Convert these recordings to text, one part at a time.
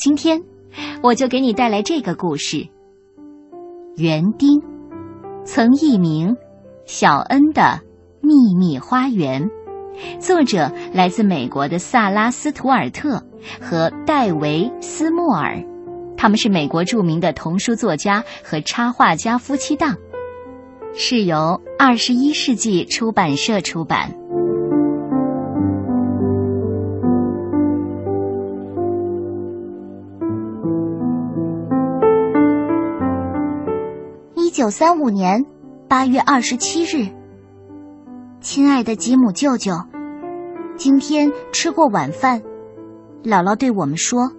今天我就给你带来这个故事《园丁》，曾译名《小恩的秘密花园》，作者来自美国的萨拉·斯图尔特和戴维·斯莫尔，他们是美国著名的童书作家和插画家夫妻档，是由二十一世纪出版社出版。九三五年八月二十七日，亲爱的吉姆舅舅，今天吃过晚饭，姥姥对我们说：“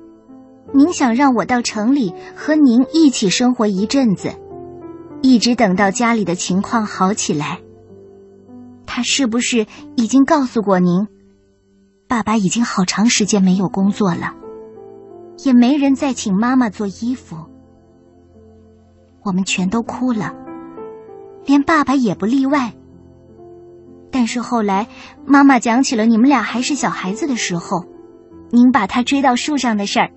您想让我到城里和您一起生活一阵子，一直等到家里的情况好起来。”他是不是已经告诉过您？爸爸已经好长时间没有工作了，也没人再请妈妈做衣服。我们全都哭了，连爸爸也不例外。但是后来，妈妈讲起了你们俩还是小孩子的时候，您把他追到树上的事儿，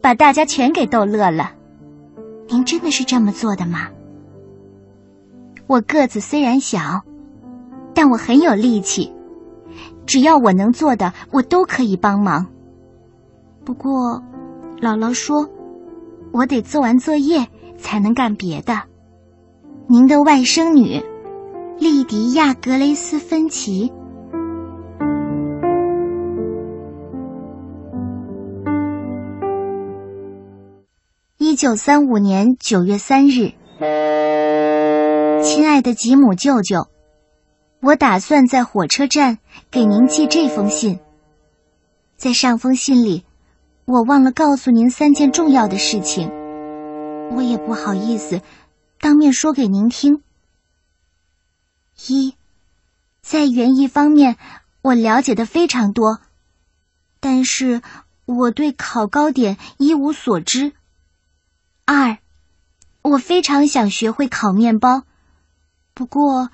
把大家全给逗乐了。您真的是这么做的吗？我个子虽然小，但我很有力气，只要我能做的，我都可以帮忙。不过，姥姥说，我得做完作业。才能干别的。您的外甥女，莉迪亚·格雷斯·芬奇。一九三五年九月三日，亲爱的吉姆舅舅，我打算在火车站给您寄这封信。在上封信里，我忘了告诉您三件重要的事情。我也不好意思当面说给您听。一，在园艺方面，我了解的非常多，但是我对烤糕点一无所知。二，我非常想学会烤面包，不过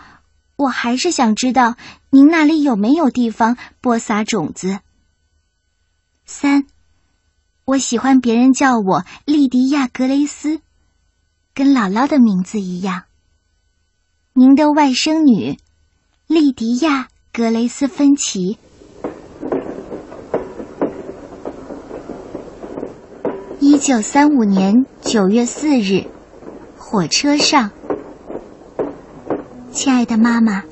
我还是想知道您那里有没有地方播撒种子。三。我喜欢别人叫我莉迪亚·格雷斯，跟姥姥的名字一样。您的外甥女，莉迪亚·格雷斯·芬奇。一九三五年九月四日，火车上，亲爱的妈妈，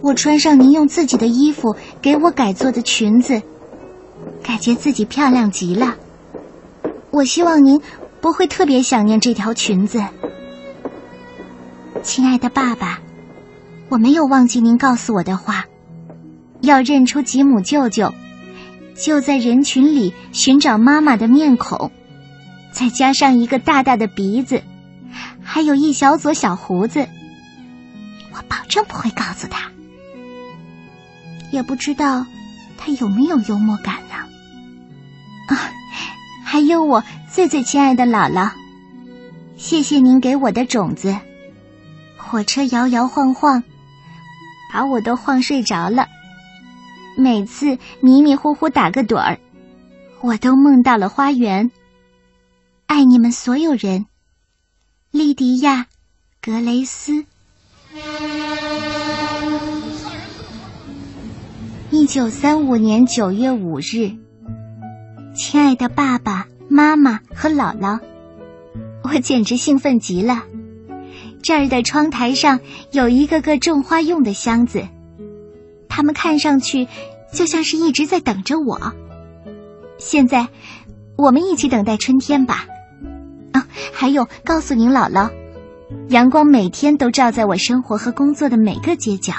我穿上您用自己的衣服给我改做的裙子。感觉自己漂亮极了。我希望您不会特别想念这条裙子，亲爱的爸爸。我没有忘记您告诉我的话，要认出吉姆舅舅，就在人群里寻找妈妈的面孔，再加上一个大大的鼻子，还有一小撮小胡子。我保证不会告诉他，也不知道他有没有幽默感。还有我最最亲爱的姥姥，谢谢您给我的种子。火车摇摇晃晃，把我都晃睡着了。每次迷迷糊糊打个盹儿，我都梦到了花园。爱你们所有人，莉迪亚·格雷斯。一九三五年九月五日。亲爱的爸爸妈妈和姥姥，我简直兴奋极了。这儿的窗台上有一个个种花用的箱子，它们看上去就像是一直在等着我。现在，我们一起等待春天吧。啊，还有，告诉您姥姥，阳光每天都照在我生活和工作的每个街角。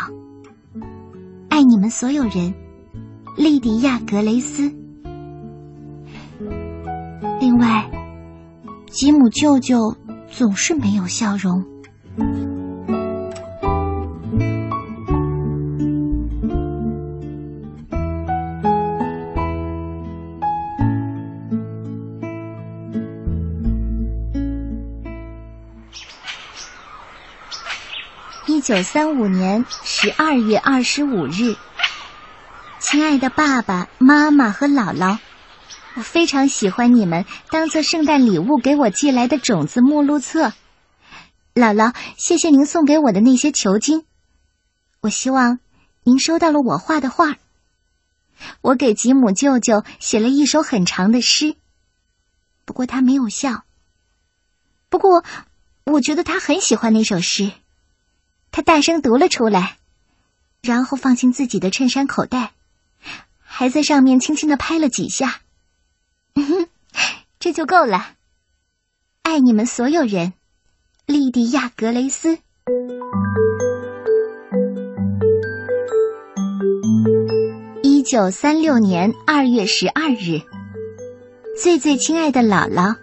爱你们所有人，莉迪亚·格雷斯。外，吉姆舅舅总是没有笑容。一九三五年十二月二十五日，亲爱的爸爸妈妈和姥姥。我非常喜欢你们当做圣诞礼物给我寄来的种子目录册。姥姥，谢谢您送给我的那些球茎。我希望您收到了我画的画。我给吉姆舅舅写了一首很长的诗，不过他没有笑。不过，我觉得他很喜欢那首诗。他大声读了出来，然后放进自己的衬衫口袋，还在上面轻轻的拍了几下。这就够了。爱你们所有人。莉迪亚·格雷斯。一九三六年二月十二日，最最亲爱的姥姥，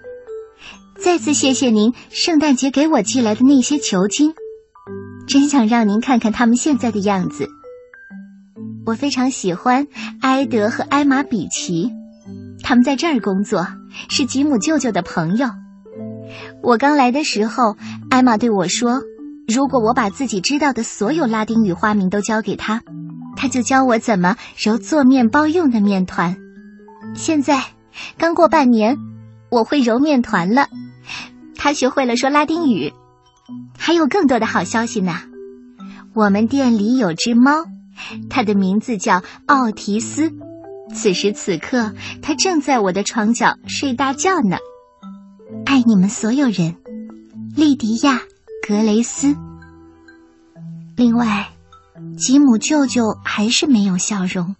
再次谢谢您圣诞节给我寄来的那些球茎，真想让您看看他们现在的样子。我非常喜欢埃德和艾玛·比奇，他们在这儿工作，是吉姆舅舅的朋友。我刚来的时候，艾玛对我说：“如果我把自己知道的所有拉丁语花名都教给他，他就教我怎么揉做面包用的面团。”现在刚过半年，我会揉面团了。他学会了说拉丁语，还有更多的好消息呢。我们店里有只猫，它的名字叫奥提斯。此时此刻，他正在我的床角睡大觉呢。爱你们所有人，莉迪亚·格雷斯。另外，吉姆舅舅还是没有笑容，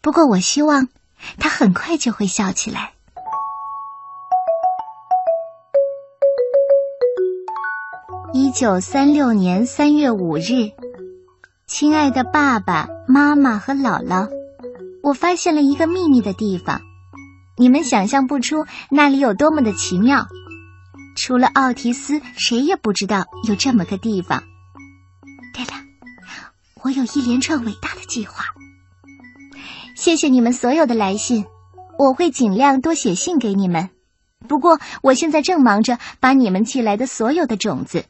不过我希望他很快就会笑起来。一九三六年三月五日，亲爱的爸爸妈妈和姥姥，我发现了一个秘密的地方。你们想象不出那里有多么的奇妙，除了奥提斯，谁也不知道有这么个地方。对了，我有一连串伟大的计划。谢谢你们所有的来信，我会尽量多写信给你们。不过，我现在正忙着把你们寄来的所有的种子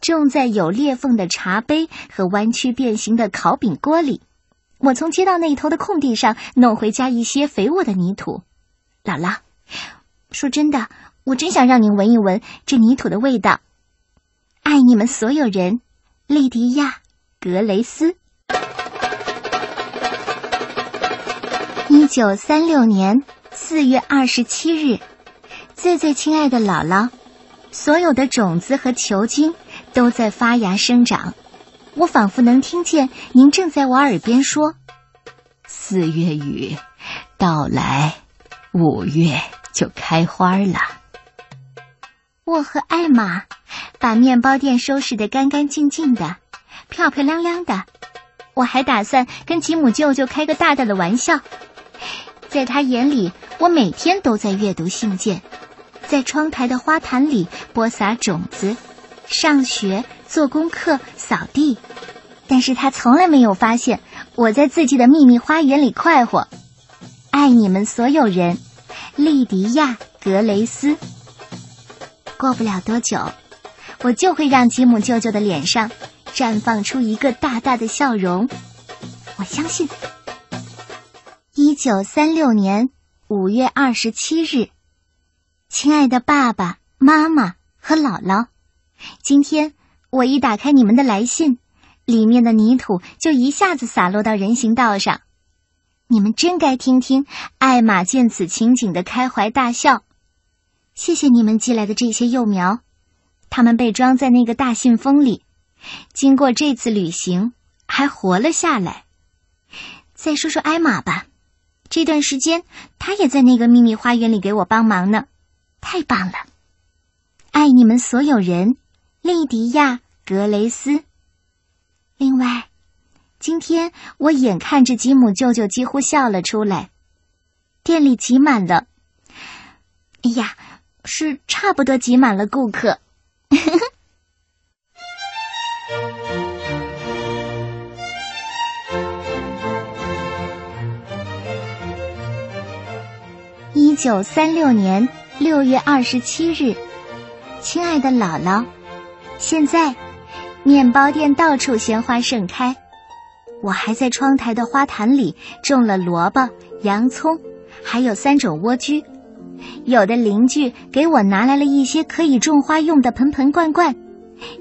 种在有裂缝的茶杯和弯曲变形的烤饼锅里。我从街道那头的空地上弄回家一些肥沃的泥土。姥姥，说真的，我真想让您闻一闻这泥土的味道。爱你们所有人，莉迪亚·格雷斯。一九三六年四月二十七日，最最亲爱的姥姥，所有的种子和球茎都在发芽生长。我仿佛能听见您正在我耳边说：“四月雨到来。”五月就开花了。我和艾玛把面包店收拾得干干净净的，漂漂亮亮的。我还打算跟吉姆舅舅开个大大的玩笑。在他眼里，我每天都在阅读信件，在窗台的花坛里播撒种子，上学、做功课、扫地。但是他从来没有发现我在自己的秘密花园里快活。爱你们所有人，莉迪亚·格雷斯。过不了多久，我就会让吉姆舅舅的脸上绽放出一个大大的笑容。我相信。一九三六年五月二十七日，亲爱的爸爸妈妈和姥姥，今天我一打开你们的来信，里面的泥土就一下子洒落到人行道上。你们真该听听艾玛见此情景的开怀大笑。谢谢你们寄来的这些幼苗，它们被装在那个大信封里，经过这次旅行还活了下来。再说说艾玛吧，这段时间她也在那个秘密花园里给我帮忙呢，太棒了！爱你们所有人，莉迪亚·格雷斯。另外。今天我眼看着吉姆舅舅几乎笑了出来，店里挤满了。哎呀，是差不多挤满了顾客。一九三六年六月二十七日，亲爱的姥姥，现在面包店到处鲜花盛开。我还在窗台的花坛里种了萝卜、洋葱，还有三种蜗居。有的邻居给我拿来了一些可以种花用的盆盆罐罐，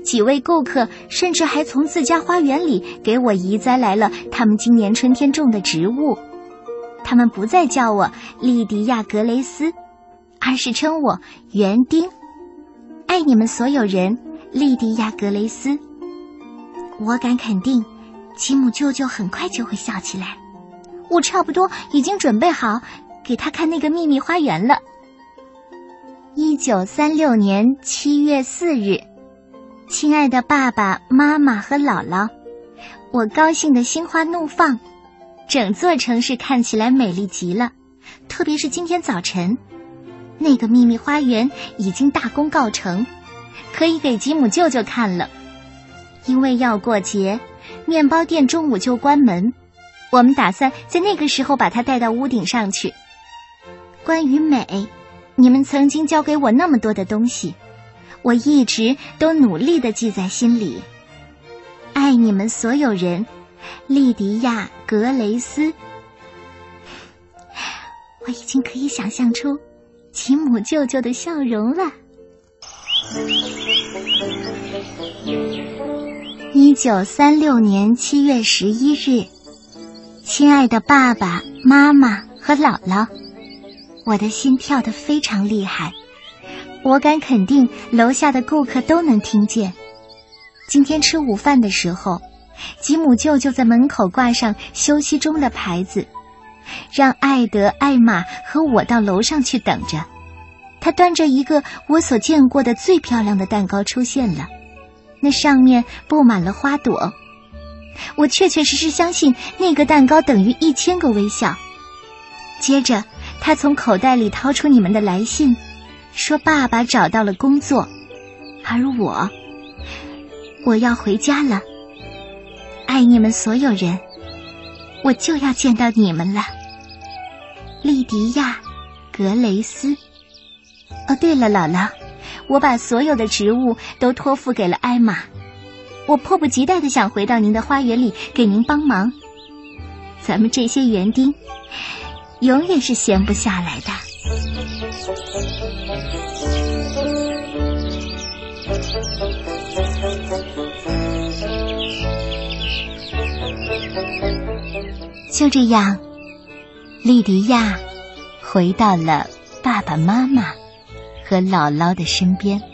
几位顾客甚至还从自家花园里给我移栽来了他们今年春天种的植物。他们不再叫我莉迪亚·格雷斯，而是称我园丁。爱你们所有人，莉迪亚·格雷斯。我敢肯定，吉姆舅舅很快就会笑起来。我差不多已经准备好给他看那个秘密花园了。一九三六年七月四日，亲爱的爸爸妈妈和姥姥，我高兴的心花怒放，整座城市看起来美丽极了。特别是今天早晨，那个秘密花园已经大功告成，可以给吉姆舅舅看了。因为要过节，面包店中午就关门，我们打算在那个时候把它带到屋顶上去。关于美。你们曾经教给我那么多的东西，我一直都努力的记在心里。爱你们所有人，莉迪亚·格雷斯。我已经可以想象出吉姆舅舅的笑容了。一九三六年七月十一日，亲爱的爸爸妈妈和姥姥。我的心跳得非常厉害，我敢肯定楼下的顾客都能听见。今天吃午饭的时候，吉姆舅舅在门口挂上休息中的牌子，让艾德、艾玛和我到楼上去等着。他端着一个我所见过的最漂亮的蛋糕出现了，那上面布满了花朵。我确确实实相信那个蛋糕等于一千个微笑。接着。他从口袋里掏出你们的来信，说爸爸找到了工作，而我，我要回家了。爱你们所有人，我就要见到你们了。莉迪亚·格雷斯。哦，对了，姥姥，我把所有的职务都托付给了艾玛。我迫不及待的想回到您的花园里给您帮忙。咱们这些园丁。永远是闲不下来的。就这样，莉迪亚回到了爸爸妈妈和姥姥的身边。